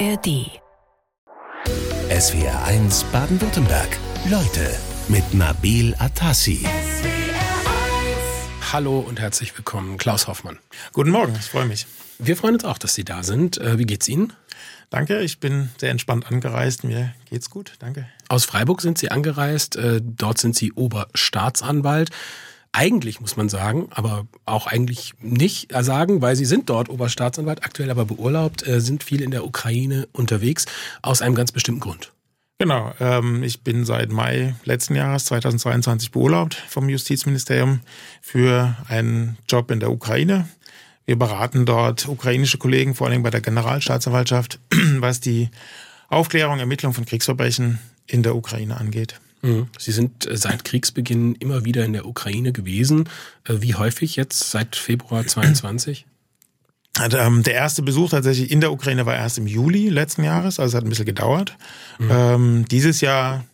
ARD. SWR 1 Baden-Württemberg. Leute mit Nabil Atassi. Hallo und herzlich willkommen, Klaus Hoffmann. Guten Morgen, ich freue mich. Wir freuen uns auch, dass Sie da sind. Äh, Wie geht's Ihnen? Danke, ich bin sehr entspannt angereist. Mir geht's gut, danke. Aus Freiburg sind Sie angereist. Äh, Dort sind Sie Oberstaatsanwalt. Eigentlich muss man sagen, aber auch eigentlich nicht sagen, weil Sie sind dort Oberstaatsanwalt, aktuell aber beurlaubt, äh, sind viel in der Ukraine unterwegs, aus einem ganz bestimmten Grund. Genau, ähm, ich bin seit Mai letzten Jahres 2022 beurlaubt vom Justizministerium für einen Job in der Ukraine. Wir beraten dort ukrainische Kollegen, vor allem bei der Generalstaatsanwaltschaft, was die Aufklärung, Ermittlung von Kriegsverbrechen in der Ukraine angeht. Mhm. Sie sind äh, seit Kriegsbeginn immer wieder in der Ukraine gewesen. Äh, Wie häufig jetzt seit Februar 22? Hat, ähm, der erste Besuch tatsächlich in der Ukraine war erst im Juli letzten Jahres, also es hat ein bisschen gedauert. Ähm, dieses Jahr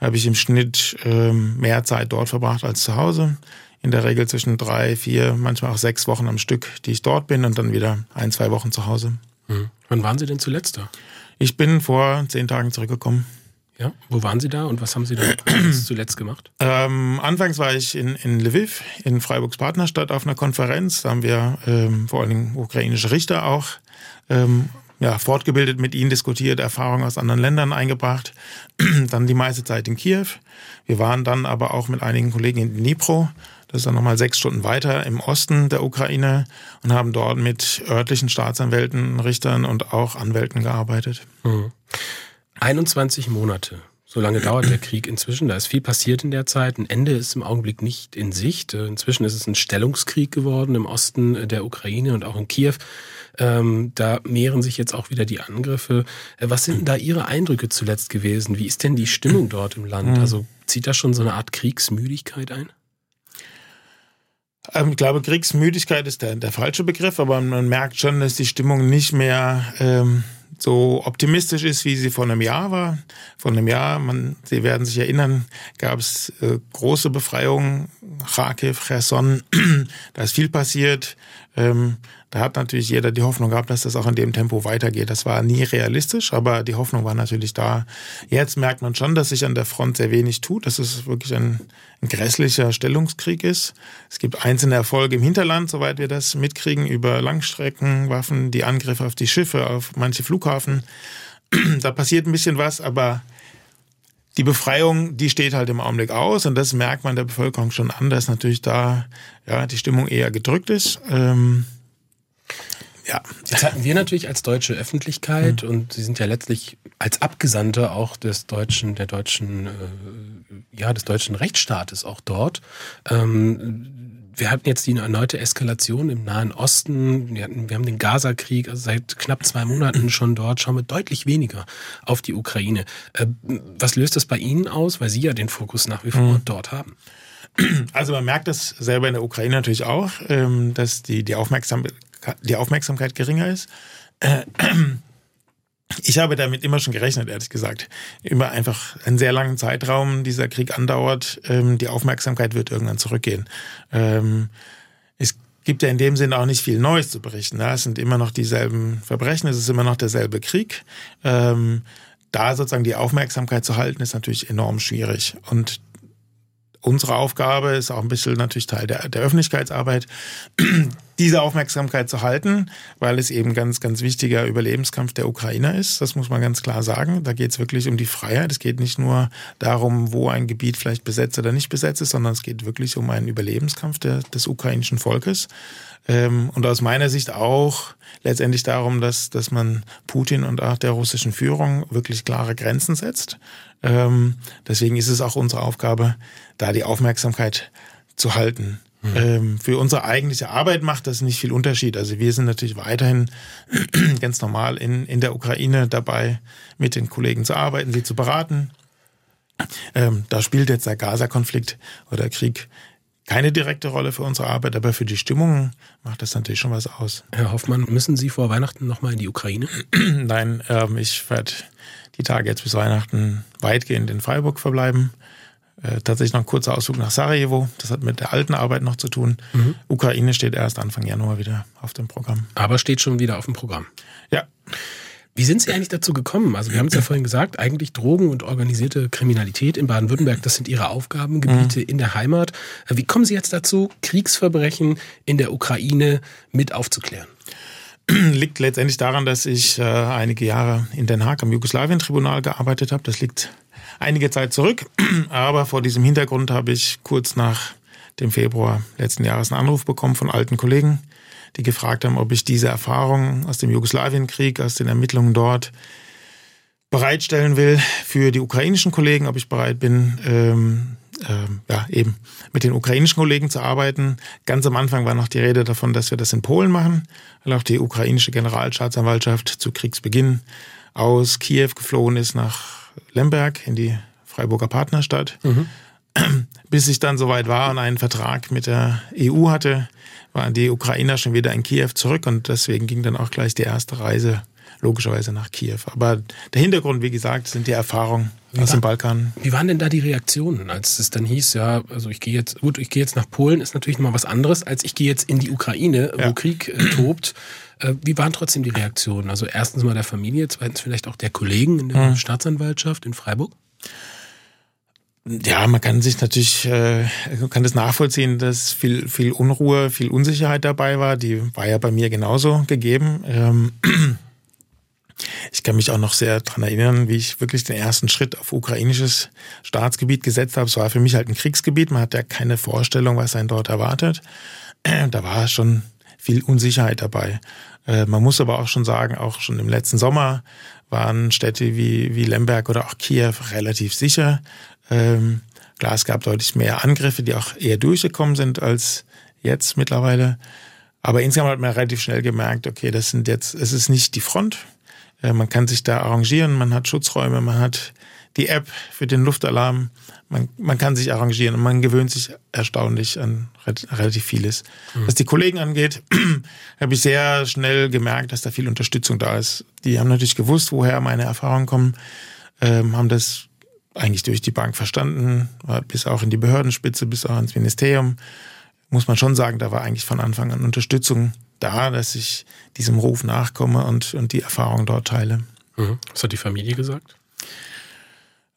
habe ich im Schnitt ähm, mehr Zeit dort verbracht als zu Hause. In der Regel zwischen drei, vier, manchmal auch sechs Wochen am Stück, die ich dort bin und dann wieder ein, zwei Wochen zu Hause. Mhm. Wann waren Sie denn zuletzt da? Ich bin vor zehn Tagen zurückgekommen. Ja, wo waren Sie da und was haben Sie da zuletzt gemacht? Ähm, anfangs war ich in, in Lviv, in Freiburgs Partnerstadt, auf einer Konferenz. Da haben wir ähm, vor allen Dingen ukrainische Richter auch ähm, ja, fortgebildet, mit ihnen diskutiert, Erfahrungen aus anderen Ländern eingebracht. dann die meiste Zeit in Kiew. Wir waren dann aber auch mit einigen Kollegen in Dnipro. Das ist dann nochmal sechs Stunden weiter im Osten der Ukraine und haben dort mit örtlichen Staatsanwälten, Richtern und auch Anwälten gearbeitet. 21 Monate. So lange dauert der Krieg inzwischen. Da ist viel passiert in der Zeit. Ein Ende ist im Augenblick nicht in Sicht. Äh, Inzwischen ist es ein Stellungskrieg geworden im Osten der Ukraine und auch in Kiew. Ähm, da mehren sich jetzt auch wieder die Angriffe. Äh, Was sind denn da Ihre Eindrücke zuletzt gewesen? Wie ist denn die Stimmung dort im Land? Also zieht da schon so eine Art Kriegsmüdigkeit ein? Ähm, ich glaube, Kriegsmüdigkeit ist der, der falsche Begriff, aber man merkt schon, dass die Stimmung nicht mehr ähm, so optimistisch ist, wie sie vor einem Jahr war. Vor einem Jahr, man, Sie werden sich erinnern, gab es äh, große Befreiungen, Kharkiv, Cherson, da ist viel passiert. Ähm, da hat natürlich jeder die Hoffnung gehabt, dass das auch in dem Tempo weitergeht. Das war nie realistisch, aber die Hoffnung war natürlich da. Jetzt merkt man schon, dass sich an der Front sehr wenig tut, dass es wirklich ein, ein grässlicher Stellungskrieg ist. Es gibt einzelne Erfolge im Hinterland, soweit wir das mitkriegen, über Langstreckenwaffen, die Angriffe auf die Schiffe, auf manche Flughafen. da passiert ein bisschen was, aber die Befreiung, die steht halt im Augenblick aus und das merkt man der Bevölkerung schon an, dass natürlich da ja die Stimmung eher gedrückt ist. Ähm, ja. Jetzt hatten wir natürlich als deutsche Öffentlichkeit und Sie sind ja letztlich als Abgesandte auch des deutschen, der deutschen, äh, ja, des deutschen Rechtsstaates auch dort. Ähm, wir hatten jetzt die erneute Eskalation im Nahen Osten. Wir, hatten, wir haben den Gaza-Krieg also seit knapp zwei Monaten schon dort. Schauen wir deutlich weniger auf die Ukraine. Äh, was löst das bei Ihnen aus, weil Sie ja den Fokus nach wie vor dort haben? Also man merkt das selber in der Ukraine natürlich auch, ähm, dass die, die, Aufmerksamkeit, die Aufmerksamkeit geringer ist. Ich habe damit immer schon gerechnet, ehrlich gesagt. Immer einfach einen sehr langen Zeitraum dieser Krieg andauert. Ähm, die Aufmerksamkeit wird irgendwann zurückgehen. Ähm, es gibt ja in dem Sinne auch nicht viel Neues zu berichten. ne? Es sind immer noch dieselben Verbrechen, es ist immer noch derselbe Krieg. Ähm, da sozusagen die Aufmerksamkeit zu halten, ist natürlich enorm schwierig. Und unsere Aufgabe ist auch ein bisschen natürlich Teil der, der Öffentlichkeitsarbeit, diese Aufmerksamkeit zu halten, weil es eben ganz, ganz wichtiger Überlebenskampf der Ukrainer ist. Das muss man ganz klar sagen. Da geht es wirklich um die Freiheit. Es geht nicht nur darum, wo ein Gebiet vielleicht besetzt oder nicht besetzt ist, sondern es geht wirklich um einen Überlebenskampf der, des ukrainischen Volkes. Ähm, und aus meiner Sicht auch letztendlich darum, dass, dass man Putin und auch der russischen Führung wirklich klare Grenzen setzt. Ähm, deswegen ist es auch unsere Aufgabe, da die Aufmerksamkeit zu halten. Ähm, für unsere eigentliche Arbeit macht das nicht viel Unterschied. Also wir sind natürlich weiterhin ganz normal in, in der Ukraine dabei, mit den Kollegen zu arbeiten, sie zu beraten. Ähm, da spielt jetzt der Gaza-Konflikt oder Krieg keine direkte Rolle für unsere Arbeit, aber für die Stimmung macht das natürlich schon was aus. Herr Hoffmann, müssen Sie vor Weihnachten nochmal in die Ukraine? Nein, ähm, ich werde die Tage jetzt bis Weihnachten weitgehend in Freiburg verbleiben. Äh, tatsächlich noch ein kurzer Ausflug nach Sarajevo. Das hat mit der alten Arbeit noch zu tun. Ukraine steht erst Anfang Januar wieder auf dem Programm. Aber steht schon wieder auf dem Programm. Ja, Wie sind Sie eigentlich dazu gekommen? Also wir haben es ja vorhin gesagt, eigentlich Drogen und organisierte Kriminalität in Baden-Württemberg, das sind Ihre Aufgabengebiete mhm. in der Heimat. Wie kommen Sie jetzt dazu, Kriegsverbrechen in der Ukraine mit aufzuklären? Liegt letztendlich daran, dass ich äh, einige Jahre in Den Haag am Jugoslawien-Tribunal gearbeitet habe. Das liegt einige Zeit zurück, aber vor diesem Hintergrund habe ich kurz nach dem Februar letzten Jahres einen Anruf bekommen von alten Kollegen, die gefragt haben, ob ich diese Erfahrung aus dem Jugoslawienkrieg, aus den Ermittlungen dort bereitstellen will für die ukrainischen Kollegen, ob ich bereit bin, ähm, ähm, ja, eben mit den ukrainischen Kollegen zu arbeiten. Ganz am Anfang war noch die Rede davon, dass wir das in Polen machen, weil auch die ukrainische Generalstaatsanwaltschaft zu Kriegsbeginn aus Kiew geflohen ist nach Lemberg in die Freiburger Partnerstadt. Mhm. Bis ich dann soweit war und einen Vertrag mit der EU hatte, waren die Ukrainer schon wieder in Kiew zurück und deswegen ging dann auch gleich die erste Reise logischerweise nach Kiew. Aber der Hintergrund, wie gesagt, sind die Erfahrungen wie aus war, dem Balkan. Wie waren denn da die Reaktionen, als es dann hieß, ja, also ich gehe jetzt, gut, ich gehe jetzt nach Polen, ist natürlich nochmal was anderes, als ich gehe jetzt in die Ukraine, wo ja. Krieg äh, tobt. Äh, wie waren trotzdem die Reaktionen? Also erstens mal der Familie, zweitens vielleicht auch der Kollegen in der hm. Staatsanwaltschaft in Freiburg? Ja, man kann sich natürlich, äh, kann das nachvollziehen, dass viel, viel Unruhe, viel Unsicherheit dabei war. Die war ja bei mir genauso gegeben. Ähm, ich kann mich auch noch sehr dran erinnern, wie ich wirklich den ersten Schritt auf ukrainisches Staatsgebiet gesetzt habe. Es war für mich halt ein Kriegsgebiet. Man hat ja keine Vorstellung, was einen dort erwartet. Da war schon viel Unsicherheit dabei. Äh, man muss aber auch schon sagen, auch schon im letzten Sommer waren Städte wie, wie Lemberg oder auch Kiew relativ sicher. Ähm, klar, es gab deutlich mehr Angriffe, die auch eher durchgekommen sind als jetzt mittlerweile. Aber insgesamt hat man relativ schnell gemerkt, okay, das sind jetzt, es ist nicht die Front. Äh, man kann sich da arrangieren, man hat Schutzräume, man hat die App für den Luftalarm. Man, man kann sich arrangieren und man gewöhnt sich erstaunlich an relativ vieles. Mhm. Was die Kollegen angeht, habe ich sehr schnell gemerkt, dass da viel Unterstützung da ist. Die haben natürlich gewusst, woher meine Erfahrungen kommen, ähm, haben das eigentlich durch die Bank verstanden, bis auch in die Behördenspitze, bis auch ins Ministerium. Muss man schon sagen, da war eigentlich von Anfang an Unterstützung da, dass ich diesem Ruf nachkomme und, und die Erfahrung dort teile. Mhm. Was hat die Familie gesagt?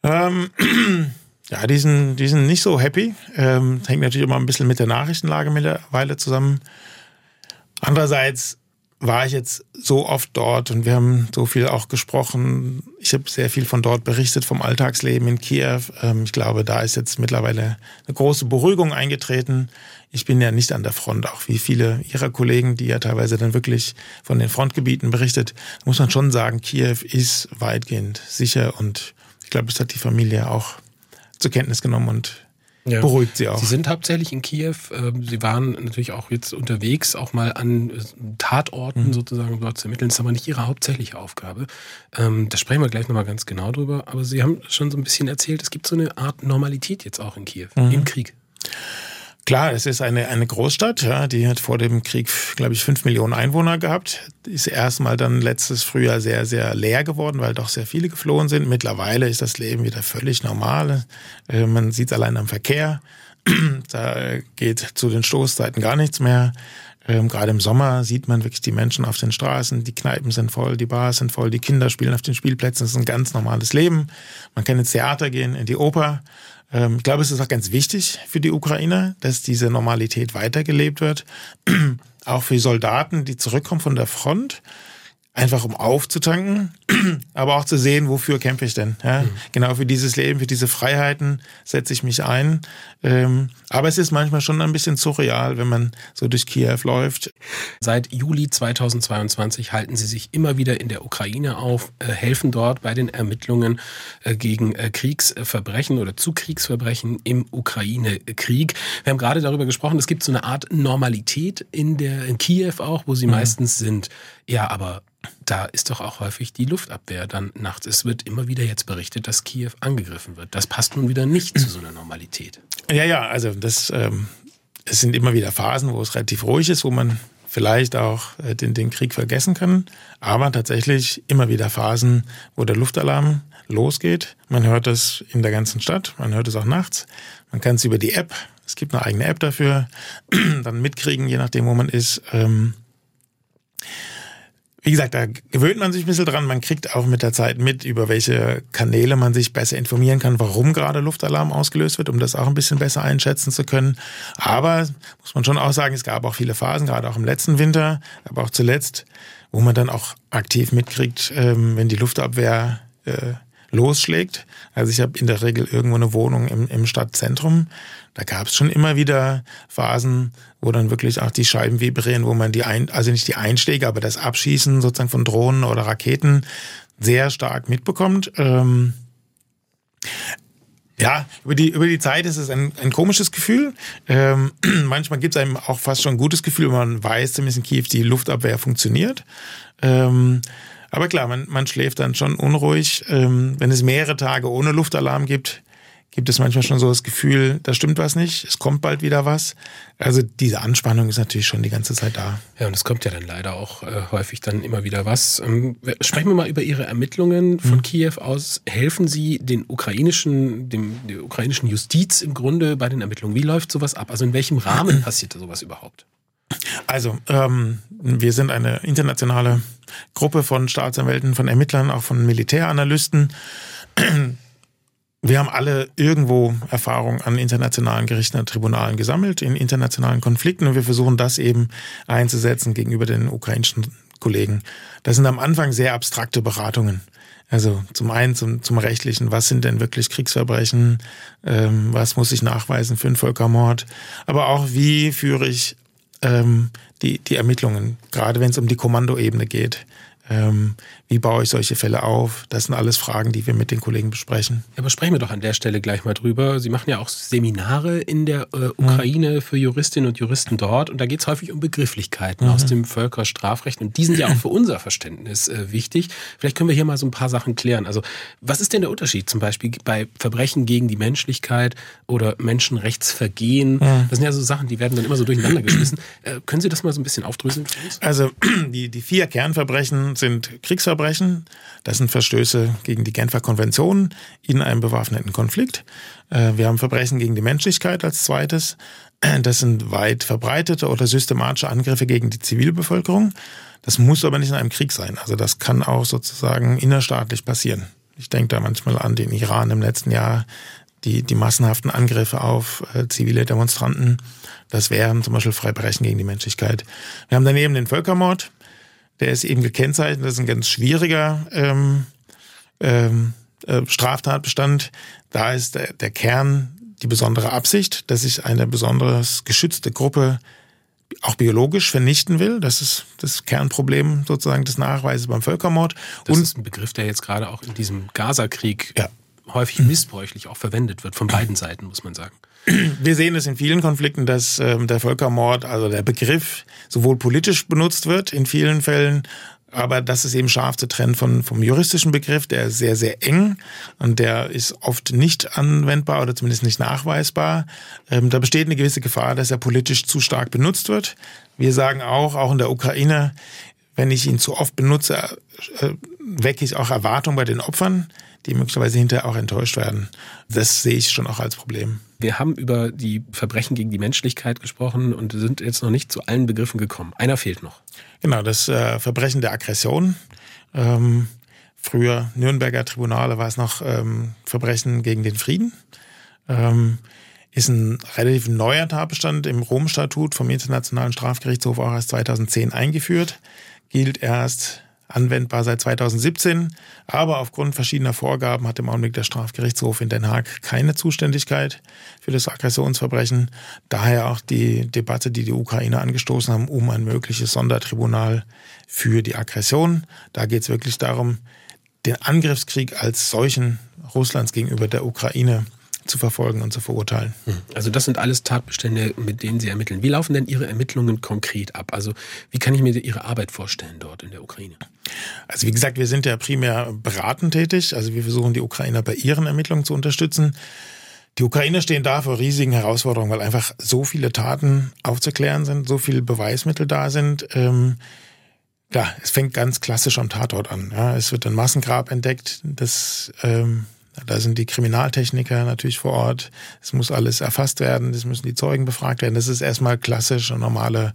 Ähm, ja, die sind, die sind nicht so happy. Ähm, hängt natürlich immer ein bisschen mit der Nachrichtenlage mittlerweile zusammen. Andererseits war ich jetzt so oft dort und wir haben so viel auch gesprochen. Ich habe sehr viel von dort berichtet, vom Alltagsleben in Kiew. Ähm, ich glaube, da ist jetzt mittlerweile eine große Beruhigung eingetreten. Ich bin ja nicht an der Front, auch wie viele Ihrer Kollegen, die ja teilweise dann wirklich von den Frontgebieten berichtet, muss man schon sagen, Kiew ist weitgehend sicher und ich glaube, das hat die Familie auch zur Kenntnis genommen und ja. beruhigt sie auch. Sie sind hauptsächlich in Kiew. Ähm, sie waren natürlich auch jetzt unterwegs, auch mal an äh, Tatorten mhm. sozusagen dort zu ermitteln. Das ist aber nicht Ihre hauptsächliche Aufgabe. Ähm, da sprechen wir gleich nochmal ganz genau drüber. Aber Sie haben schon so ein bisschen erzählt, es gibt so eine Art Normalität jetzt auch in Kiew, mhm. im Krieg. Klar, es ist eine, eine Großstadt, ja, die hat vor dem Krieg, glaube ich, fünf Millionen Einwohner gehabt. Ist erstmal dann letztes Frühjahr sehr, sehr leer geworden, weil doch sehr viele geflohen sind. Mittlerweile ist das Leben wieder völlig normal. Äh, man sieht allein am Verkehr. da geht zu den Stoßzeiten gar nichts mehr. Ähm, Gerade im Sommer sieht man wirklich die Menschen auf den Straßen, die Kneipen sind voll, die Bars sind voll, die Kinder spielen auf den Spielplätzen. Das ist ein ganz normales Leben. Man kann ins Theater gehen, in die Oper. Ähm, ich glaube, es ist auch ganz wichtig für die Ukrainer, dass diese Normalität weitergelebt wird. auch für Soldaten, die zurückkommen von der Front einfach um aufzutanken, aber auch zu sehen, wofür kämpfe ich denn. Ja? Mhm. Genau für dieses Leben, für diese Freiheiten setze ich mich ein. Ähm, aber es ist manchmal schon ein bisschen surreal, wenn man so durch Kiew läuft. Seit Juli 2022 halten Sie sich immer wieder in der Ukraine auf, äh, helfen dort bei den Ermittlungen äh, gegen äh, Kriegsverbrechen oder zu Kriegsverbrechen im Ukraine-Krieg. Wir haben gerade darüber gesprochen, es gibt so eine Art Normalität in der in Kiew auch, wo Sie mhm. meistens sind. Ja, aber da ist doch auch häufig die Luftabwehr dann nachts. Es wird immer wieder jetzt berichtet, dass Kiew angegriffen wird. Das passt nun wieder nicht zu so einer Normalität. Ja, ja, also das, ähm, es sind immer wieder Phasen, wo es relativ ruhig ist, wo man vielleicht auch äh, den, den Krieg vergessen kann. Aber tatsächlich immer wieder Phasen, wo der Luftalarm losgeht. Man hört das in der ganzen Stadt, man hört es auch nachts. Man kann es über die App, es gibt eine eigene App dafür, dann mitkriegen, je nachdem, wo man ist. Ähm, wie gesagt, da gewöhnt man sich ein bisschen dran. Man kriegt auch mit der Zeit mit, über welche Kanäle man sich besser informieren kann, warum gerade Luftalarm ausgelöst wird, um das auch ein bisschen besser einschätzen zu können. Aber muss man schon auch sagen, es gab auch viele Phasen, gerade auch im letzten Winter, aber auch zuletzt, wo man dann auch aktiv mitkriegt, ähm, wenn die Luftabwehr äh, losschlägt. Also ich habe in der Regel irgendwo eine Wohnung im, im Stadtzentrum. Da gab es schon immer wieder Phasen, wo dann wirklich auch die Scheiben vibrieren, wo man die ein, also nicht die Einschläge, aber das Abschießen sozusagen von Drohnen oder Raketen sehr stark mitbekommt. Ähm ja, über die, über die Zeit ist es ein, ein komisches Gefühl. Ähm, manchmal gibt es einem auch fast schon ein gutes Gefühl, wenn man weiß, zumindest in Kiew, die Luftabwehr funktioniert. Ähm, aber klar, man, man schläft dann schon unruhig. Ähm, wenn es mehrere Tage ohne Luftalarm gibt, gibt es manchmal schon so das Gefühl, da stimmt was nicht, es kommt bald wieder was. Also diese Anspannung ist natürlich schon die ganze Zeit da. Ja, und es kommt ja dann leider auch äh, häufig dann immer wieder was. Ähm, sprechen wir mal über Ihre Ermittlungen von mhm. Kiew aus. Helfen Sie den ukrainischen, dem, der ukrainischen Justiz im Grunde bei den Ermittlungen? Wie läuft sowas ab? Also in welchem Rahmen passiert sowas überhaupt? Also, ähm, wir sind eine internationale Gruppe von Staatsanwälten, von Ermittlern, auch von Militäranalysten. Wir haben alle irgendwo Erfahrung an internationalen Gerichten und Tribunalen gesammelt, in internationalen Konflikten und wir versuchen das eben einzusetzen gegenüber den ukrainischen Kollegen. Das sind am Anfang sehr abstrakte Beratungen. Also zum einen zum, zum rechtlichen, was sind denn wirklich Kriegsverbrechen, ähm, was muss ich nachweisen für einen Völkermord, aber auch wie führe ich ähm, die, die Ermittlungen, gerade wenn es um die Kommandoebene geht. Ähm, wie baue ich solche Fälle auf? Das sind alles Fragen, die wir mit den Kollegen besprechen. Ja, aber sprechen wir doch an der Stelle gleich mal drüber. Sie machen ja auch Seminare in der äh, Ukraine mhm. für Juristinnen und Juristen dort und da geht es häufig um Begrifflichkeiten mhm. aus dem Völkerstrafrecht und die sind ja auch für unser Verständnis äh, wichtig. Vielleicht können wir hier mal so ein paar Sachen klären. Also was ist denn der Unterschied zum Beispiel bei Verbrechen gegen die Menschlichkeit oder Menschenrechtsvergehen? Mhm. Das sind ja so Sachen, die werden dann immer so durcheinander geschmissen. Äh, können Sie das mal so ein bisschen aufdröseln für uns? Also die, die vier Kernverbrechen sind Kriegsverbrechen, das sind Verstöße gegen die Genfer Konvention in einem bewaffneten Konflikt. Äh, wir haben Verbrechen gegen die Menschlichkeit als zweites. Das sind weit verbreitete oder systematische Angriffe gegen die Zivilbevölkerung. Das muss aber nicht in einem Krieg sein. Also das kann auch sozusagen innerstaatlich passieren. Ich denke da manchmal an den Iran im letzten Jahr, die, die massenhaften Angriffe auf äh, zivile Demonstranten. Das wären zum Beispiel Freibrechen gegen die Menschlichkeit. Wir haben daneben den Völkermord, der ist eben gekennzeichnet. Das ist ein ganz schwieriger ähm, ähm, äh, Straftatbestand. Da ist der, der Kern die besondere Absicht, dass sich eine besonders geschützte Gruppe auch biologisch vernichten will. Das ist das Kernproblem sozusagen des Nachweises beim Völkermord. Das Und ist ein Begriff, der jetzt gerade auch in diesem Gaza-Krieg ja. häufig missbräuchlich auch verwendet wird, von beiden Seiten, muss man sagen. Wir sehen es in vielen Konflikten, dass ähm, der Völkermord, also der Begriff, sowohl politisch benutzt wird in vielen Fällen, aber das ist eben scharf zu trennen von, vom juristischen Begriff, der ist sehr, sehr eng und der ist oft nicht anwendbar oder zumindest nicht nachweisbar. Ähm, da besteht eine gewisse Gefahr, dass er politisch zu stark benutzt wird. Wir sagen auch, auch in der Ukraine, wenn ich ihn zu oft benutze, äh, wecke ich auch Erwartungen bei den Opfern, die möglicherweise hinterher auch enttäuscht werden. Das sehe ich schon auch als Problem. Wir haben über die Verbrechen gegen die Menschlichkeit gesprochen und sind jetzt noch nicht zu allen Begriffen gekommen. Einer fehlt noch. Genau, das äh, Verbrechen der Aggression. Ähm, früher Nürnberger Tribunale war es noch ähm, Verbrechen gegen den Frieden. Ähm, ist ein relativ neuer Tatbestand im Rom-Statut vom Internationalen Strafgerichtshof auch erst 2010 eingeführt. Gilt erst anwendbar seit 2017. Aber aufgrund verschiedener Vorgaben hat im Augenblick der Strafgerichtshof in Den Haag keine Zuständigkeit für das Aggressionsverbrechen. Daher auch die Debatte, die die Ukraine angestoßen haben, um ein mögliches Sondertribunal für die Aggression. Da geht es wirklich darum, den Angriffskrieg als solchen Russlands gegenüber der Ukraine zu verfolgen und zu verurteilen. Hm. Also das sind alles Tatbestände, mit denen Sie ermitteln. Wie laufen denn Ihre Ermittlungen konkret ab? Also wie kann ich mir Ihre Arbeit vorstellen dort in der Ukraine? Also wie gesagt, wir sind ja primär beratend tätig. Also wir versuchen die Ukrainer bei ihren Ermittlungen zu unterstützen. Die Ukrainer stehen da vor riesigen Herausforderungen, weil einfach so viele Taten aufzuklären sind, so viele Beweismittel da sind. Ähm, ja, es fängt ganz klassisch am Tatort an. Ja, es wird ein Massengrab entdeckt, das ähm, da sind die Kriminaltechniker natürlich vor Ort. Es muss alles erfasst werden, es müssen die Zeugen befragt werden. Das ist erstmal klassisch und normale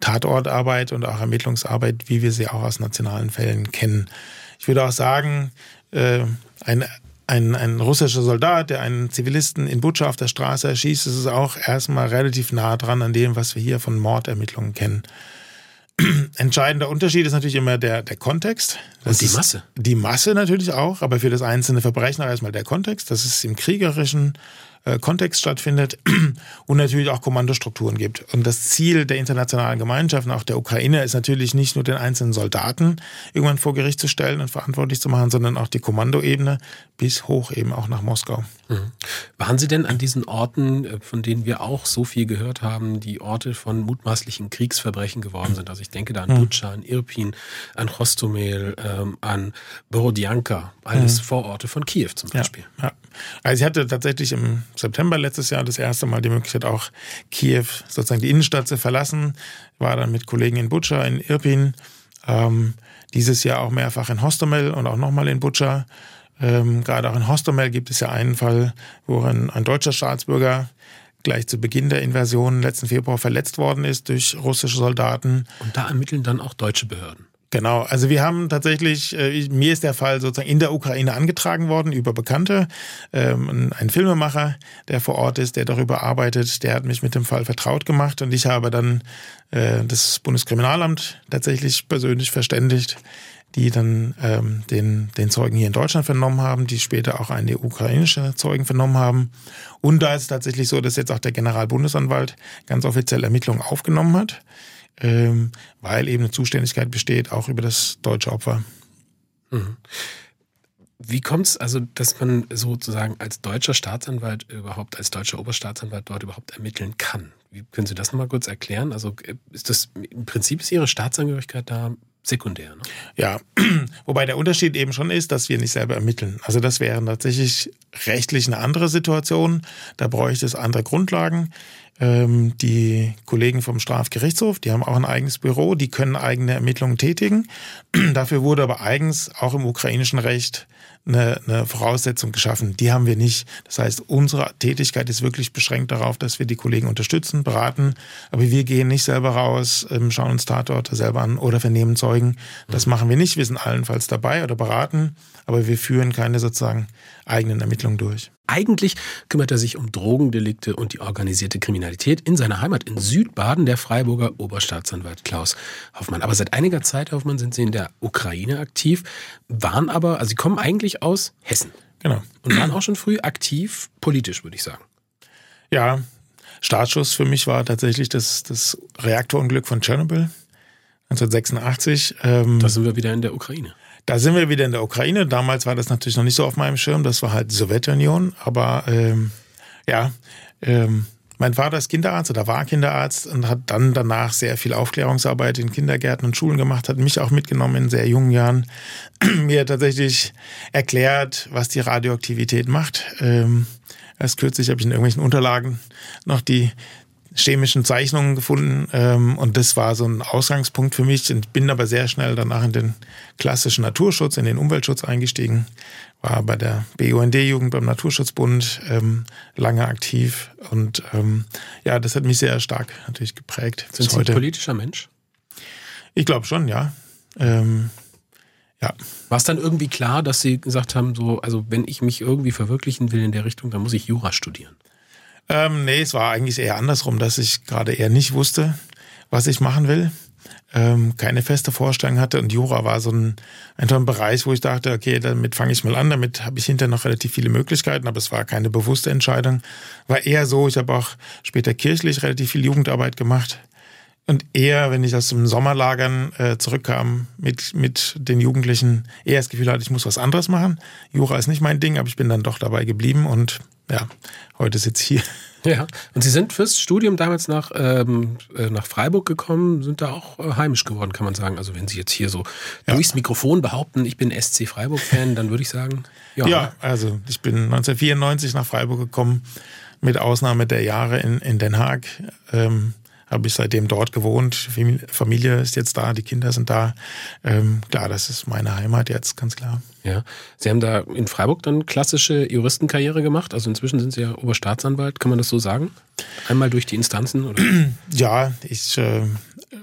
Tatortarbeit und auch Ermittlungsarbeit, wie wir sie auch aus nationalen Fällen kennen. Ich würde auch sagen, äh, ein, ein, ein russischer Soldat, der einen Zivilisten in Butscha auf der Straße erschießt, das ist auch erstmal relativ nah dran an dem, was wir hier von Mordermittlungen kennen. Entscheidender Unterschied ist natürlich immer der, der Kontext. Das und die Masse. Die Masse natürlich auch, aber für das einzelne Verbrechen auch erstmal der Kontext. Das ist im kriegerischen äh, Kontext stattfindet und natürlich auch Kommandostrukturen gibt. Und das Ziel der internationalen Gemeinschaft, auch der Ukraine, ist natürlich nicht nur den einzelnen Soldaten irgendwann vor Gericht zu stellen und verantwortlich zu machen, sondern auch die Kommandoebene bis hoch eben auch nach Moskau. Mhm. Waren Sie denn an diesen Orten, äh, von denen wir auch so viel gehört haben, die Orte von mutmaßlichen Kriegsverbrechen geworden sind? Also ich denke da an mhm. Butscha, an Irpin, an Rostomel, ähm, an Borodjanka, alles mhm. Vororte von Kiew zum Beispiel. Ja, ja. Also ich hatte tatsächlich im September letztes Jahr das erste Mal die Möglichkeit, auch Kiew, sozusagen die Innenstadt zu verlassen. War dann mit Kollegen in Butscha, in Irpin, ähm, dieses Jahr auch mehrfach in Hostomel und auch nochmal in Butscha. Ähm, gerade auch in Hostomel gibt es ja einen Fall, wo ein, ein deutscher Staatsbürger gleich zu Beginn der Invasion letzten Februar verletzt worden ist durch russische Soldaten. Und da ermitteln dann auch deutsche Behörden. Genau, also wir haben tatsächlich, äh, mir ist der Fall sozusagen in der Ukraine angetragen worden über Bekannte. Ähm, ein Filmemacher, der vor Ort ist, der darüber arbeitet, der hat mich mit dem Fall vertraut gemacht und ich habe dann äh, das Bundeskriminalamt tatsächlich persönlich verständigt, die dann ähm, den, den Zeugen hier in Deutschland vernommen haben, die später auch eine ukrainische Zeugen vernommen haben. Und da ist es tatsächlich so, dass jetzt auch der Generalbundesanwalt ganz offiziell Ermittlungen aufgenommen hat ähm, weil eben eine Zuständigkeit besteht, auch über das deutsche Opfer. Mhm. Wie kommt es also, dass man sozusagen als deutscher Staatsanwalt überhaupt, als deutscher Oberstaatsanwalt dort überhaupt ermitteln kann? Wie können Sie das nochmal kurz erklären? Also ist das im Prinzip ist Ihre Staatsangehörigkeit da sekundär. Ne? Ja, wobei der Unterschied eben schon ist, dass wir nicht selber ermitteln. Also das wäre tatsächlich rechtlich eine andere Situation. Da bräuchte es andere Grundlagen. Ähm, die Kollegen vom Strafgerichtshof, die haben auch ein eigenes Büro, die können eigene Ermittlungen tätigen. Dafür wurde aber eigens auch im ukrainischen Recht eine, eine Voraussetzung geschaffen. Die haben wir nicht. Das heißt, unsere Tätigkeit ist wirklich beschränkt darauf, dass wir die Kollegen unterstützen, beraten. Aber wir gehen nicht selber raus, ähm, schauen uns Tatorte selber an oder vernehmen Zeugen. Das mhm. machen wir nicht. Wir sind allenfalls dabei oder beraten, aber wir führen keine sozusagen eigenen Ermittlungen durch. Eigentlich kümmert er sich um Drogendelikte und die organisierte Kriminalität in seiner Heimat in Südbaden, der Freiburger Oberstaatsanwalt Klaus Hoffmann. Aber seit einiger Zeit, Hoffmann, sind Sie in der Ukraine aktiv, waren aber, also Sie kommen eigentlich aus Hessen. Genau. Und waren auch schon früh aktiv politisch, würde ich sagen. Ja, Startschuss für mich war tatsächlich das, das Reaktorunglück von Tschernobyl 1986. Ähm, da sind wir wieder in der Ukraine. Da sind wir wieder in der Ukraine. Damals war das natürlich noch nicht so auf meinem Schirm. Das war halt die Sowjetunion. Aber ähm, ja, ähm, mein Vater ist Kinderarzt oder war Kinderarzt und hat dann danach sehr viel Aufklärungsarbeit in Kindergärten und Schulen gemacht, hat mich auch mitgenommen in sehr jungen Jahren, mir tatsächlich erklärt, was die Radioaktivität macht. Ähm, erst kürzlich habe ich in irgendwelchen Unterlagen noch die chemischen Zeichnungen gefunden ähm, und das war so ein Ausgangspunkt für mich und bin aber sehr schnell danach in den klassischen Naturschutz, in den Umweltschutz eingestiegen, war bei der BUND-Jugend beim Naturschutzbund ähm, lange aktiv und ähm, ja, das hat mich sehr stark natürlich geprägt. Sind Sie heute. ein politischer Mensch? Ich glaube schon, ja. Ähm, ja. War es dann irgendwie klar, dass Sie gesagt haben, so, also wenn ich mich irgendwie verwirklichen will in der Richtung, dann muss ich Jura studieren? Ähm, nee, es war eigentlich eher andersrum, dass ich gerade eher nicht wusste, was ich machen will. Ähm, keine feste Vorstellung hatte und Jura war so ein, einfach ein Bereich, wo ich dachte, okay, damit fange ich mal an, damit habe ich hinterher noch relativ viele Möglichkeiten, aber es war keine bewusste Entscheidung. War eher so, ich habe auch später kirchlich relativ viel Jugendarbeit gemacht und eher, wenn ich aus dem Sommerlagern äh, zurückkam mit, mit den Jugendlichen, eher das Gefühl hatte, ich muss was anderes machen. Jura ist nicht mein Ding, aber ich bin dann doch dabei geblieben und ja, heute sitze ich hier. Ja, und Sie sind fürs Studium damals nach, ähm, äh, nach Freiburg gekommen, sind da auch äh, heimisch geworden, kann man sagen. Also wenn Sie jetzt hier so ja. durchs Mikrofon behaupten, ich bin SC Freiburg-Fan, dann würde ich sagen, ja. Ja, also ich bin 1994 nach Freiburg gekommen, mit Ausnahme der Jahre in, in Den Haag. Ähm, habe ich seitdem dort gewohnt. Familie ist jetzt da, die Kinder sind da. Ähm, klar, das ist meine Heimat jetzt, ganz klar. Ja. Sie haben da in Freiburg dann klassische Juristenkarriere gemacht. Also inzwischen sind Sie ja Oberstaatsanwalt, kann man das so sagen? Einmal durch die Instanzen? Oder? Ja, ich äh,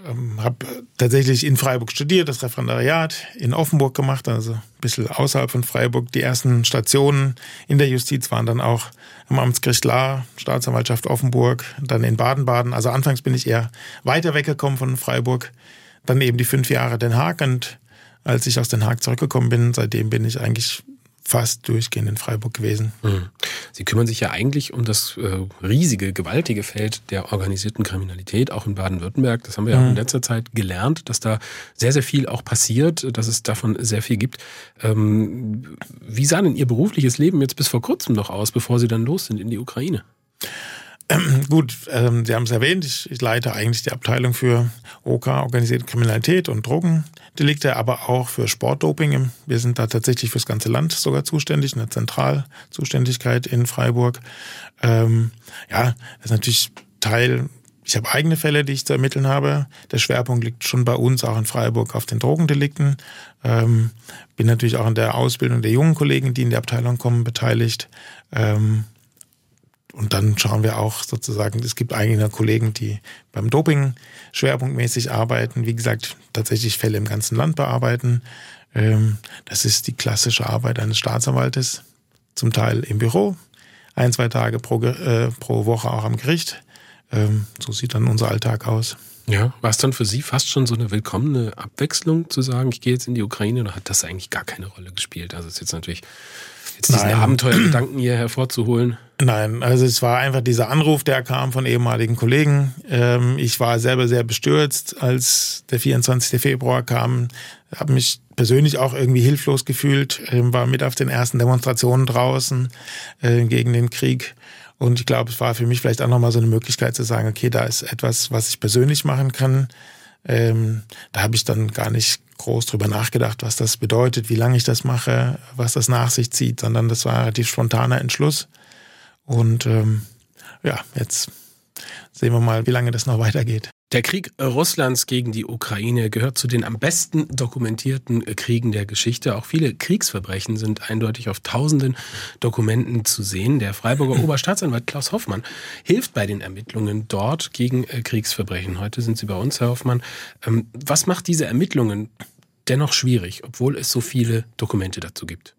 ähm, habe tatsächlich in Freiburg studiert, das Referendariat in Offenburg gemacht, also ein bisschen außerhalb von Freiburg. Die ersten Stationen in der Justiz waren dann auch am Amtsgericht Lahr, Staatsanwaltschaft Offenburg, dann in Baden-Baden. Also anfangs bin ich eher weiter weggekommen von Freiburg. Dann eben die fünf Jahre Den Haag und als ich aus Den Haag zurückgekommen bin, seitdem bin ich eigentlich fast durchgehend in Freiburg gewesen. Mhm. Sie kümmern sich ja eigentlich um das äh, riesige, gewaltige Feld der organisierten Kriminalität, auch in Baden-Württemberg. Das haben wir ja mhm. in letzter Zeit gelernt, dass da sehr, sehr viel auch passiert, dass es davon sehr viel gibt. Ähm, wie sah denn Ihr berufliches Leben jetzt bis vor kurzem noch aus, bevor Sie dann los sind in die Ukraine? Ähm, gut, ähm, Sie haben es erwähnt, ich, ich, leite eigentlich die Abteilung für OK, organisierte Kriminalität und Drogendelikte, aber auch für Sportdoping. Wir sind da tatsächlich fürs ganze Land sogar zuständig, eine Zentralzuständigkeit in Freiburg. Ähm, ja, das ist natürlich Teil ich habe eigene Fälle, die ich zu ermitteln habe. Der Schwerpunkt liegt schon bei uns, auch in Freiburg, auf den Drogendelikten. Ähm, bin natürlich auch in der Ausbildung der jungen Kollegen, die in die Abteilung kommen, beteiligt. Ähm, und dann schauen wir auch sozusagen, es gibt einige Kollegen, die beim Doping schwerpunktmäßig arbeiten, wie gesagt, tatsächlich Fälle im ganzen Land bearbeiten. Ähm, das ist die klassische Arbeit eines Staatsanwaltes, zum Teil im Büro, ein, zwei Tage pro, äh, pro Woche auch am Gericht. Ähm, so sieht dann unser Alltag aus. Ja, war es dann für Sie fast schon so eine willkommene Abwechslung zu sagen, ich gehe jetzt in die Ukraine oder hat das eigentlich gar keine Rolle gespielt? Also es ist jetzt natürlich jetzt diesen Abenteuergedanken hier hervorzuholen. Nein, also es war einfach dieser Anruf, der kam von ehemaligen Kollegen. Ähm, ich war selber sehr bestürzt, als der 24. Februar kam, habe mich persönlich auch irgendwie hilflos gefühlt, ähm, war mit auf den ersten Demonstrationen draußen äh, gegen den Krieg. Und ich glaube, es war für mich vielleicht auch nochmal so eine Möglichkeit zu sagen, okay, da ist etwas, was ich persönlich machen kann. Ähm, da habe ich dann gar nicht groß drüber nachgedacht, was das bedeutet, wie lange ich das mache, was das nach sich zieht, sondern das war relativ spontaner Entschluss. Und ähm, ja, jetzt sehen wir mal, wie lange das noch weitergeht. Der Krieg Russlands gegen die Ukraine gehört zu den am besten dokumentierten Kriegen der Geschichte. Auch viele Kriegsverbrechen sind eindeutig auf tausenden Dokumenten zu sehen. Der Freiburger Oberstaatsanwalt Klaus Hoffmann hilft bei den Ermittlungen dort gegen äh, Kriegsverbrechen. Heute sind Sie bei uns, Herr Hoffmann. Ähm, was macht diese Ermittlungen dennoch schwierig, obwohl es so viele Dokumente dazu gibt?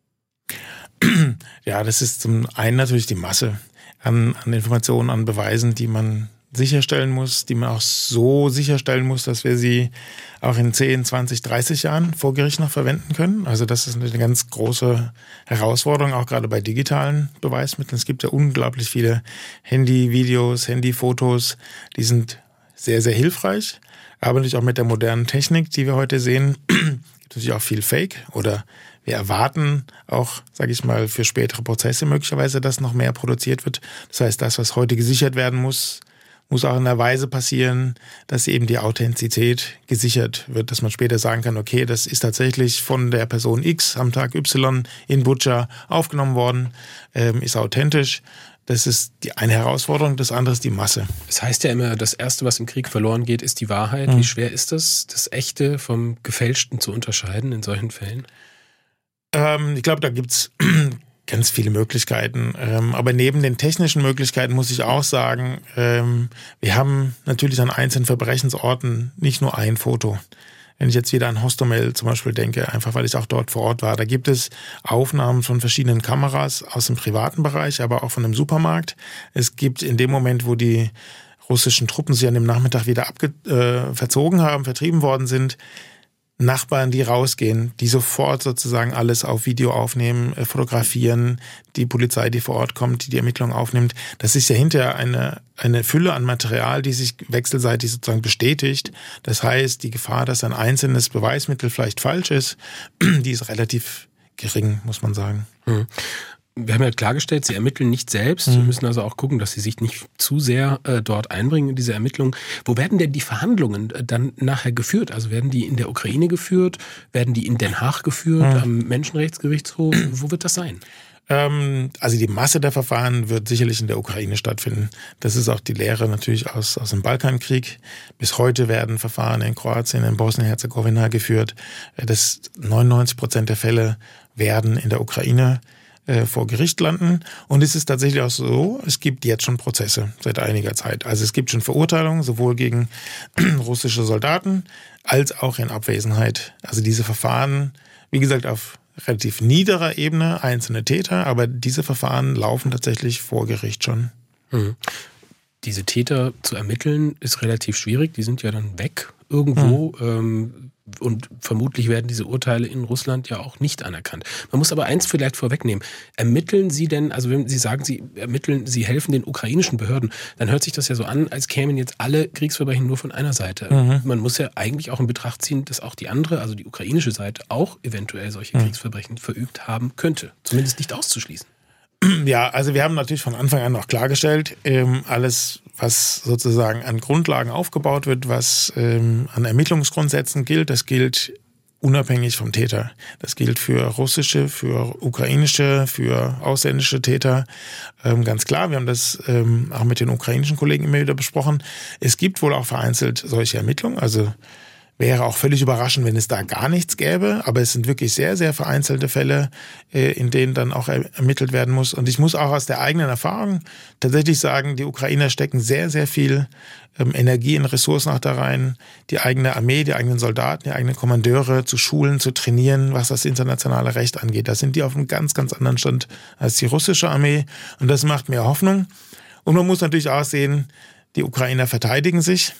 Ja, das ist zum einen natürlich die Masse an, an Informationen, an Beweisen, die man sicherstellen muss, die man auch so sicherstellen muss, dass wir sie auch in 10, 20, 30 Jahren vor Gericht noch verwenden können. Also das ist eine ganz große Herausforderung, auch gerade bei digitalen Beweismitteln. Es gibt ja unglaublich viele Handy-Videos, Handy-Fotos, die sind sehr, sehr hilfreich. Aber natürlich auch mit der modernen Technik, die wir heute sehen, gibt es natürlich auch viel Fake oder wir erwarten auch, sage ich mal, für spätere Prozesse möglicherweise, dass noch mehr produziert wird. Das heißt, das, was heute gesichert werden muss, muss auch in der Weise passieren, dass eben die Authentizität gesichert wird, dass man später sagen kann, okay, das ist tatsächlich von der Person X am Tag Y in Butcher aufgenommen worden, ähm, ist authentisch. Das ist die eine Herausforderung, das andere ist die Masse. Es das heißt ja immer, das Erste, was im Krieg verloren geht, ist die Wahrheit. Mhm. Wie schwer ist das, das Echte vom Gefälschten zu unterscheiden in solchen Fällen? Ähm, ich glaube, da gibt's ganz viele Möglichkeiten. Ähm, aber neben den technischen Möglichkeiten muss ich auch sagen, ähm, wir haben natürlich an einzelnen Verbrechensorten nicht nur ein Foto. Wenn ich jetzt wieder an Hostomel zum Beispiel denke, einfach weil ich auch dort vor Ort war, da gibt es Aufnahmen von verschiedenen Kameras aus dem privaten Bereich, aber auch von einem Supermarkt. Es gibt in dem Moment, wo die russischen Truppen sich an dem Nachmittag wieder abge äh, verzogen haben, vertrieben worden sind, Nachbarn, die rausgehen, die sofort sozusagen alles auf Video aufnehmen, äh, fotografieren, die Polizei, die vor Ort kommt, die die Ermittlungen aufnimmt. Das ist ja hinterher eine, eine Fülle an Material, die sich wechselseitig sozusagen bestätigt. Das heißt, die Gefahr, dass ein einzelnes Beweismittel vielleicht falsch ist, die ist relativ gering, muss man sagen. Hm wir haben ja klargestellt, Sie ermitteln nicht selbst. Sie mhm. müssen also auch gucken, dass Sie sich nicht zu sehr äh, dort einbringen in diese Ermittlungen. Wo werden denn die Verhandlungen äh, dann nachher geführt? Also werden die in der Ukraine geführt? Werden die in Den Haag geführt? Mhm. Am Menschenrechtsgerichtshof? Wo wird das sein? Ähm, also die Masse der Verfahren wird sicherlich in der Ukraine stattfinden. Das ist auch die Lehre natürlich aus, aus dem Balkankrieg. Bis heute werden Verfahren in Kroatien, in Bosnien-Herzegowina geführt. Äh, das 99 Prozent der Fälle werden in der Ukraine äh, vor Gericht landen. Und es ist tatsächlich auch so, es gibt jetzt schon Prozesse seit einiger Zeit. Also es gibt schon Verurteilungen, sowohl gegen russische Soldaten als auch in Abwesenheit. Also diese Verfahren, wie gesagt, auf relativ niederer Ebene, einzelne Täter, aber diese Verfahren laufen tatsächlich vor Gericht schon. Mhm. Diese Täter zu ermitteln ist relativ schwierig, die sind ja dann weg irgendwo. Mhm. Ähm, und vermutlich werden diese Urteile in Russland ja auch nicht anerkannt. Man muss aber eins vielleicht vorwegnehmen. Ermitteln Sie denn, also wenn Sie sagen, Sie ermitteln, Sie helfen den ukrainischen Behörden, dann hört sich das ja so an, als kämen jetzt alle Kriegsverbrechen nur von einer Seite. Mhm. Man muss ja eigentlich auch in Betracht ziehen, dass auch die andere, also die ukrainische Seite, auch eventuell solche mhm. Kriegsverbrechen verübt haben könnte. Zumindest nicht auszuschließen. Ja, also wir haben natürlich von Anfang an auch klargestellt, ähm, alles, was sozusagen an Grundlagen aufgebaut wird, was ähm, an Ermittlungsgrundsätzen gilt, das gilt unabhängig vom Täter. Das gilt für russische, für ukrainische, für ausländische Täter. Ähm, ganz klar, wir haben das ähm, auch mit den ukrainischen Kollegen immer wieder besprochen. Es gibt wohl auch vereinzelt solche Ermittlungen, also Wäre auch völlig überraschend, wenn es da gar nichts gäbe, aber es sind wirklich sehr, sehr vereinzelte Fälle, äh, in denen dann auch ermittelt werden muss. Und ich muss auch aus der eigenen Erfahrung tatsächlich sagen, die Ukrainer stecken sehr, sehr viel ähm, Energie und Ressourcen auch da rein, die eigene Armee, die eigenen Soldaten, die eigenen Kommandeure zu schulen, zu trainieren, was das internationale Recht angeht. Da sind die auf einem ganz, ganz anderen Stand als die russische Armee. Und das macht mir Hoffnung. Und man muss natürlich auch sehen, die Ukrainer verteidigen sich.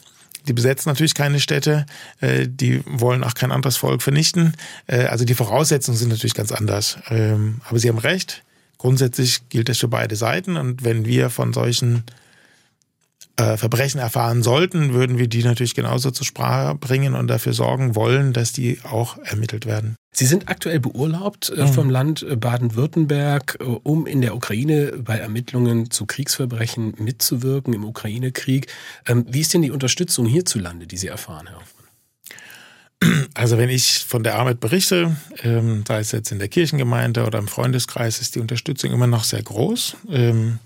Die besetzen natürlich keine Städte, äh, die wollen auch kein anderes Volk vernichten. Äh, also die Voraussetzungen sind natürlich ganz anders. Ähm, aber Sie haben recht, grundsätzlich gilt das für beide Seiten. Und wenn wir von solchen äh, Verbrechen erfahren sollten, würden wir die natürlich genauso zur Sprache bringen und dafür sorgen wollen, dass die auch ermittelt werden. Sie sind aktuell beurlaubt äh, mhm. vom Land äh, Baden-Württemberg, äh, um in der Ukraine bei Ermittlungen zu Kriegsverbrechen mitzuwirken im Ukraine-Krieg. Ähm, wie ist denn die Unterstützung hierzulande, die Sie erfahren, Herr Hoffmann? Also wenn ich von der Arbeit berichte, ähm, sei es jetzt in der Kirchengemeinde oder im Freundeskreis, ist die Unterstützung immer noch sehr groß. Ähm,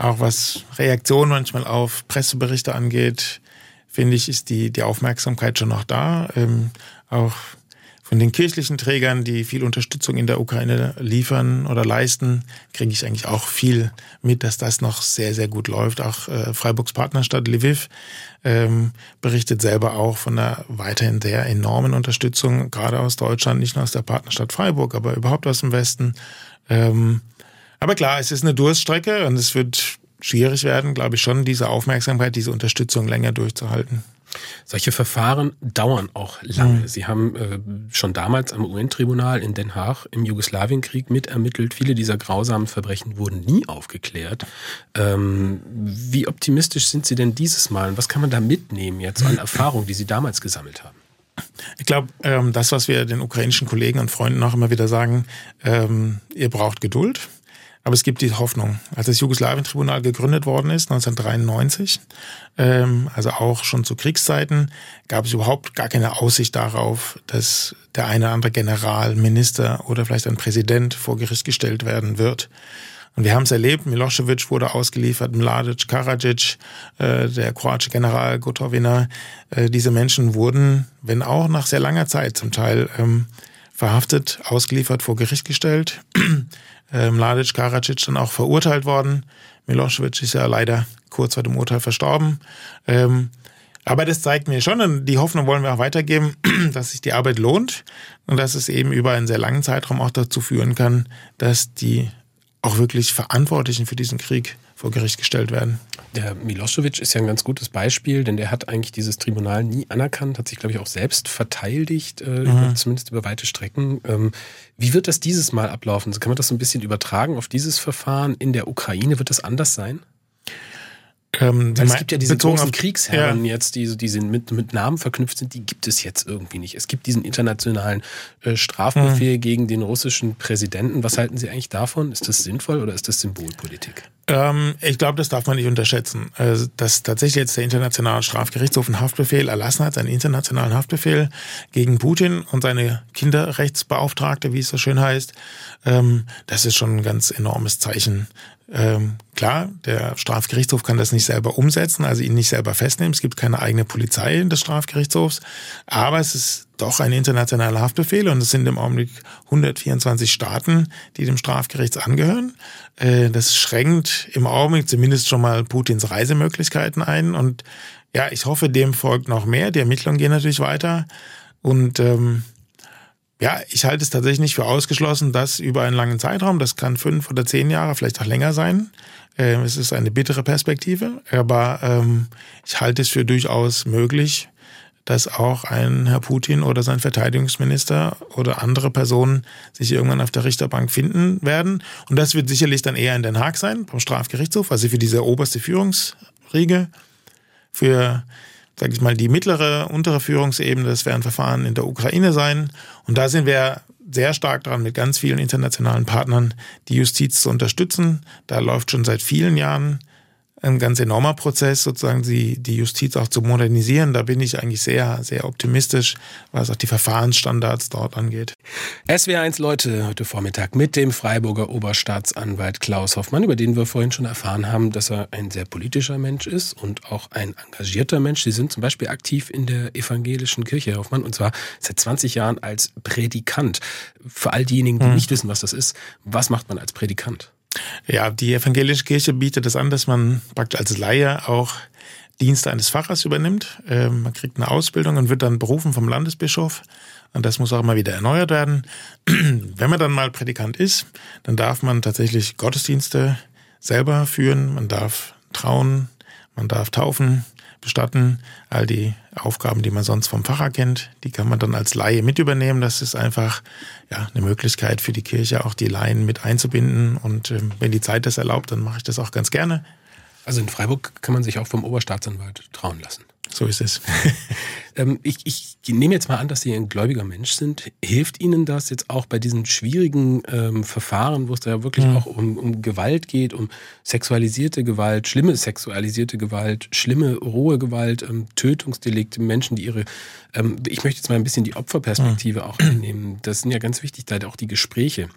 auch was Reaktionen manchmal auf Presseberichte angeht, finde ich, ist die, die Aufmerksamkeit schon noch da. Ähm, auch von den kirchlichen Trägern, die viel Unterstützung in der Ukraine liefern oder leisten, kriege ich eigentlich auch viel mit, dass das noch sehr, sehr gut läuft. Auch äh, Freiburgs Partnerstadt Lviv ähm, berichtet selber auch von einer weiterhin sehr enormen Unterstützung, gerade aus Deutschland, nicht nur aus der Partnerstadt Freiburg, aber überhaupt aus dem Westen. Ähm, aber klar, es ist eine Durststrecke und es wird schwierig werden, glaube ich schon, diese Aufmerksamkeit, diese Unterstützung länger durchzuhalten. Solche Verfahren dauern auch lange. Mhm. Sie haben äh, schon damals am UN-Tribunal in Den Haag im Jugoslawienkrieg mitermittelt. Viele dieser grausamen Verbrechen wurden nie aufgeklärt. Ähm, wie optimistisch sind Sie denn dieses Mal? Und was kann man da mitnehmen jetzt an Erfahrung, die Sie damals gesammelt haben? Ich glaube, ähm, das, was wir den ukrainischen Kollegen und Freunden auch immer wieder sagen, ähm, ihr braucht Geduld aber es gibt die Hoffnung. Als das Jugoslawien-Tribunal gegründet worden ist, 1993, ähm, also auch schon zu Kriegszeiten, gab es überhaupt gar keine Aussicht darauf, dass der eine oder andere General, Minister oder vielleicht ein Präsident vor Gericht gestellt werden wird. Und wir haben es erlebt, Milosevic wurde ausgeliefert, Mladic, Karadzic, äh, der kroatische General Gotovina. Äh, diese Menschen wurden, wenn auch nach sehr langer Zeit zum Teil, ähm, verhaftet, ausgeliefert, vor Gericht gestellt Mladic, Karadzic dann auch verurteilt worden. Milosevic ist ja leider kurz vor dem Urteil verstorben. Ähm, aber das zeigt mir schon, und die Hoffnung wollen wir auch weitergeben, dass sich die Arbeit lohnt und dass es eben über einen sehr langen Zeitraum auch dazu führen kann, dass die auch wirklich Verantwortlichen für diesen Krieg vor Gericht gestellt werden. Der Milosevic ist ja ein ganz gutes Beispiel, denn der hat eigentlich dieses Tribunal nie anerkannt, hat sich, glaube ich, auch selbst verteidigt, äh, mhm. über, zumindest über weite Strecken. Ähm, wie wird das dieses Mal ablaufen? Kann man das so ein bisschen übertragen auf dieses Verfahren in der Ukraine? Wird das anders sein? Ähm, es gibt ja diese großen Kriegsherren ja. jetzt, die, die mit, mit Namen verknüpft sind, die gibt es jetzt irgendwie nicht. Es gibt diesen internationalen äh, Strafbefehl mhm. gegen den russischen Präsidenten. Was halten Sie eigentlich davon? Ist das sinnvoll oder ist das Symbolpolitik? Ähm, ich glaube, das darf man nicht unterschätzen. Also, dass tatsächlich jetzt der Internationale Strafgerichtshof einen Haftbefehl erlassen hat, einen internationalen Haftbefehl gegen Putin und seine Kinderrechtsbeauftragte, wie es so schön heißt, ähm, das ist schon ein ganz enormes Zeichen ähm, klar, der Strafgerichtshof kann das nicht selber umsetzen, also ihn nicht selber festnehmen. Es gibt keine eigene Polizei des Strafgerichtshofs. Aber es ist doch ein internationaler Haftbefehl und es sind im Augenblick 124 Staaten, die dem Strafgericht angehören. Äh, das schränkt im Augenblick zumindest schon mal Putins Reisemöglichkeiten ein. Und ja, ich hoffe, dem folgt noch mehr. Die Ermittlungen gehen natürlich weiter. Und ähm, ja, ich halte es tatsächlich nicht für ausgeschlossen, dass über einen langen Zeitraum, das kann fünf oder zehn Jahre, vielleicht auch länger sein, äh, es ist eine bittere Perspektive, aber ähm, ich halte es für durchaus möglich, dass auch ein Herr Putin oder sein Verteidigungsminister oder andere Personen sich irgendwann auf der Richterbank finden werden. Und das wird sicherlich dann eher in Den Haag sein, vom Strafgerichtshof, also für diese oberste Führungsriege. Für, sage ich mal, die mittlere, untere Führungsebene, das werden Verfahren in der Ukraine sein. Und da sind wir sehr stark dran, mit ganz vielen internationalen Partnern die Justiz zu unterstützen. Da läuft schon seit vielen Jahren ein ganz enormer Prozess, sozusagen die, die Justiz auch zu modernisieren. Da bin ich eigentlich sehr, sehr optimistisch, was auch die Verfahrensstandards dort angeht. SWR1 Leute heute Vormittag mit dem Freiburger Oberstaatsanwalt Klaus Hoffmann, über den wir vorhin schon erfahren haben, dass er ein sehr politischer Mensch ist und auch ein engagierter Mensch. Sie sind zum Beispiel aktiv in der evangelischen Kirche, Herr Hoffmann, und zwar seit 20 Jahren als Predikant. Für all diejenigen, die hm. nicht wissen, was das ist, was macht man als Predikant? Ja, die evangelische Kirche bietet es an, dass man praktisch als Laie auch Dienste eines Pfarrers übernimmt. Ähm, man kriegt eine Ausbildung und wird dann berufen vom Landesbischof. Und das muss auch immer wieder erneuert werden. Wenn man dann mal Predikant ist, dann darf man tatsächlich Gottesdienste selber führen. Man darf trauen, man darf taufen, bestatten. All die Aufgaben, die man sonst vom Pfarrer kennt, die kann man dann als Laie mit übernehmen. Das ist einfach ja, eine Möglichkeit für die Kirche, auch die Laien mit einzubinden. Und ähm, wenn die Zeit das erlaubt, dann mache ich das auch ganz gerne. Also in Freiburg kann man sich auch vom Oberstaatsanwalt trauen lassen. So ist es. ähm, ich, ich nehme jetzt mal an, dass Sie ein gläubiger Mensch sind. Hilft Ihnen das jetzt auch bei diesen schwierigen ähm, Verfahren, wo es da ja wirklich mhm. auch um, um Gewalt geht, um sexualisierte Gewalt, schlimme sexualisierte Gewalt, schlimme rohe Gewalt, ähm, Tötungsdelikte, Menschen, die ihre, ähm, ich möchte jetzt mal ein bisschen die Opferperspektive mhm. auch einnehmen. Das sind ja ganz wichtig, da auch die Gespräche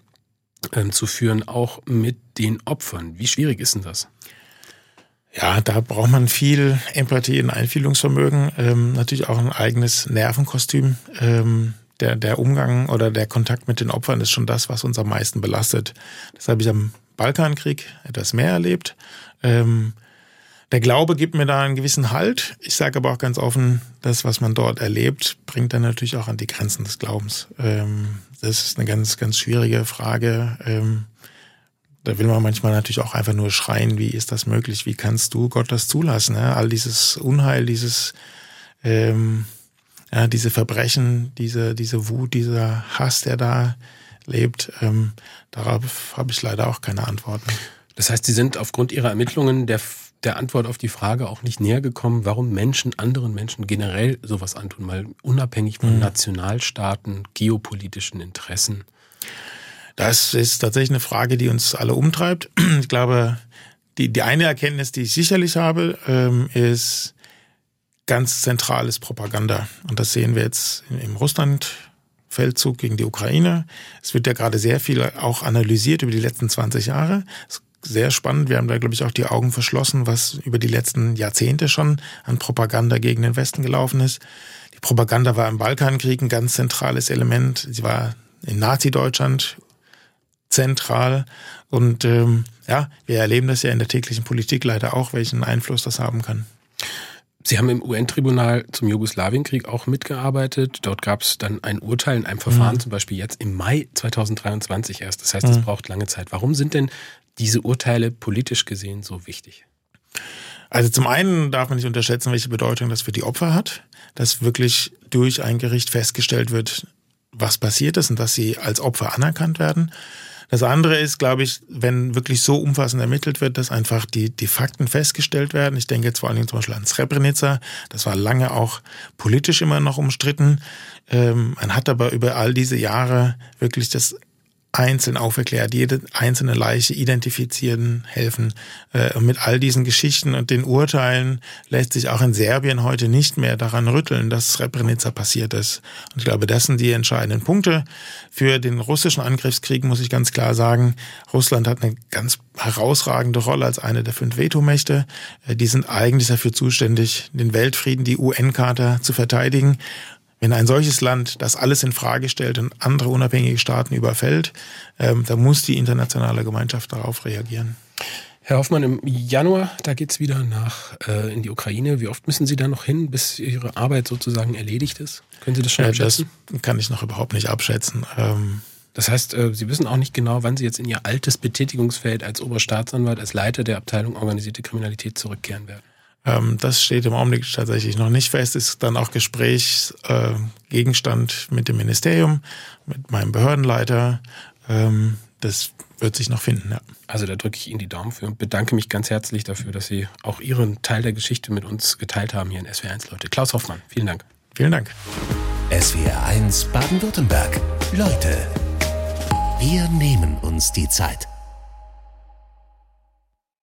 ähm, zu führen, auch mit den Opfern. Wie schwierig ist denn das? Ja, da braucht man viel Empathie und Einfühlungsvermögen, ähm, natürlich auch ein eigenes Nervenkostüm. Ähm, der, der Umgang oder der Kontakt mit den Opfern ist schon das, was uns am meisten belastet. Das habe ich am Balkankrieg etwas mehr erlebt. Ähm, der Glaube gibt mir da einen gewissen Halt. Ich sage aber auch ganz offen, das, was man dort erlebt, bringt dann natürlich auch an die Grenzen des Glaubens. Ähm, das ist eine ganz, ganz schwierige Frage. Da will man manchmal natürlich auch einfach nur schreien, wie ist das möglich? Wie kannst du Gott das zulassen? Ja? All dieses Unheil, dieses, ähm, ja, diese Verbrechen, diese, diese Wut, dieser Hass, der da lebt, ähm, darauf habe ich leider auch keine Antworten. Das heißt, Sie sind aufgrund Ihrer Ermittlungen der, der Antwort auf die Frage auch nicht näher gekommen, warum Menschen anderen Menschen generell sowas antun, mal unabhängig von mhm. Nationalstaaten, geopolitischen Interessen. Das ist tatsächlich eine Frage, die uns alle umtreibt. Ich glaube, die, die eine Erkenntnis, die ich sicherlich habe, ähm, ist ganz zentrales Propaganda. Und das sehen wir jetzt im Russland-Feldzug gegen die Ukraine. Es wird ja gerade sehr viel auch analysiert über die letzten 20 Jahre. sehr spannend. Wir haben da, glaube ich, auch die Augen verschlossen, was über die letzten Jahrzehnte schon an Propaganda gegen den Westen gelaufen ist. Die Propaganda war im Balkankrieg ein ganz zentrales Element. Sie war in Nazi-Deutschland zentral. Und ähm, ja, wir erleben das ja in der täglichen Politik leider auch, welchen Einfluss das haben kann. Sie haben im UN-Tribunal zum Jugoslawienkrieg auch mitgearbeitet. Dort gab es dann ein Urteil in einem Verfahren, mhm. zum Beispiel jetzt im Mai 2023 erst. Das heißt, es mhm. braucht lange Zeit. Warum sind denn diese Urteile politisch gesehen so wichtig? Also zum einen darf man nicht unterschätzen, welche Bedeutung das für die Opfer hat, dass wirklich durch ein Gericht festgestellt wird, was passiert ist und dass sie als Opfer anerkannt werden. Das andere ist, glaube ich, wenn wirklich so umfassend ermittelt wird, dass einfach die, die Fakten festgestellt werden. Ich denke jetzt vor allen Dingen zum Beispiel an Srebrenica. Das war lange auch politisch immer noch umstritten. Ähm, man hat aber über all diese Jahre wirklich das einzeln aufgeklärt, jede einzelne Leiche identifizieren, helfen. Äh, und mit all diesen Geschichten und den Urteilen lässt sich auch in Serbien heute nicht mehr daran rütteln, dass Srebrenica passiert ist. Und ich glaube, das sind die entscheidenden Punkte. Für den russischen Angriffskrieg muss ich ganz klar sagen, Russland hat eine ganz herausragende Rolle als eine der fünf Vetomächte. Äh, die sind eigentlich dafür zuständig, den Weltfrieden, die UN-Charta zu verteidigen. Wenn ein solches Land das alles in Frage stellt und andere unabhängige Staaten überfällt, ähm, da muss die internationale Gemeinschaft darauf reagieren. Herr Hoffmann, im Januar, da geht's wieder nach äh, in die Ukraine. Wie oft müssen Sie da noch hin, bis Ihre Arbeit sozusagen erledigt ist? Können Sie das schon abschätzen? Das kann ich noch überhaupt nicht abschätzen. Ähm, das heißt, äh, Sie wissen auch nicht genau, wann Sie jetzt in Ihr altes Betätigungsfeld als Oberstaatsanwalt, als Leiter der Abteilung organisierte Kriminalität zurückkehren werden. Ähm, das steht im Augenblick tatsächlich noch nicht fest. Ist dann auch Gesprächsgegenstand äh, mit dem Ministerium, mit meinem Behördenleiter. Ähm, das wird sich noch finden, ja. Also da drücke ich Ihnen die Daumen für und bedanke mich ganz herzlich dafür, dass Sie auch Ihren Teil der Geschichte mit uns geteilt haben hier in SWR1, Leute. Klaus Hoffmann, vielen Dank. Vielen Dank. SWR1 Baden-Württemberg. Leute, wir nehmen uns die Zeit.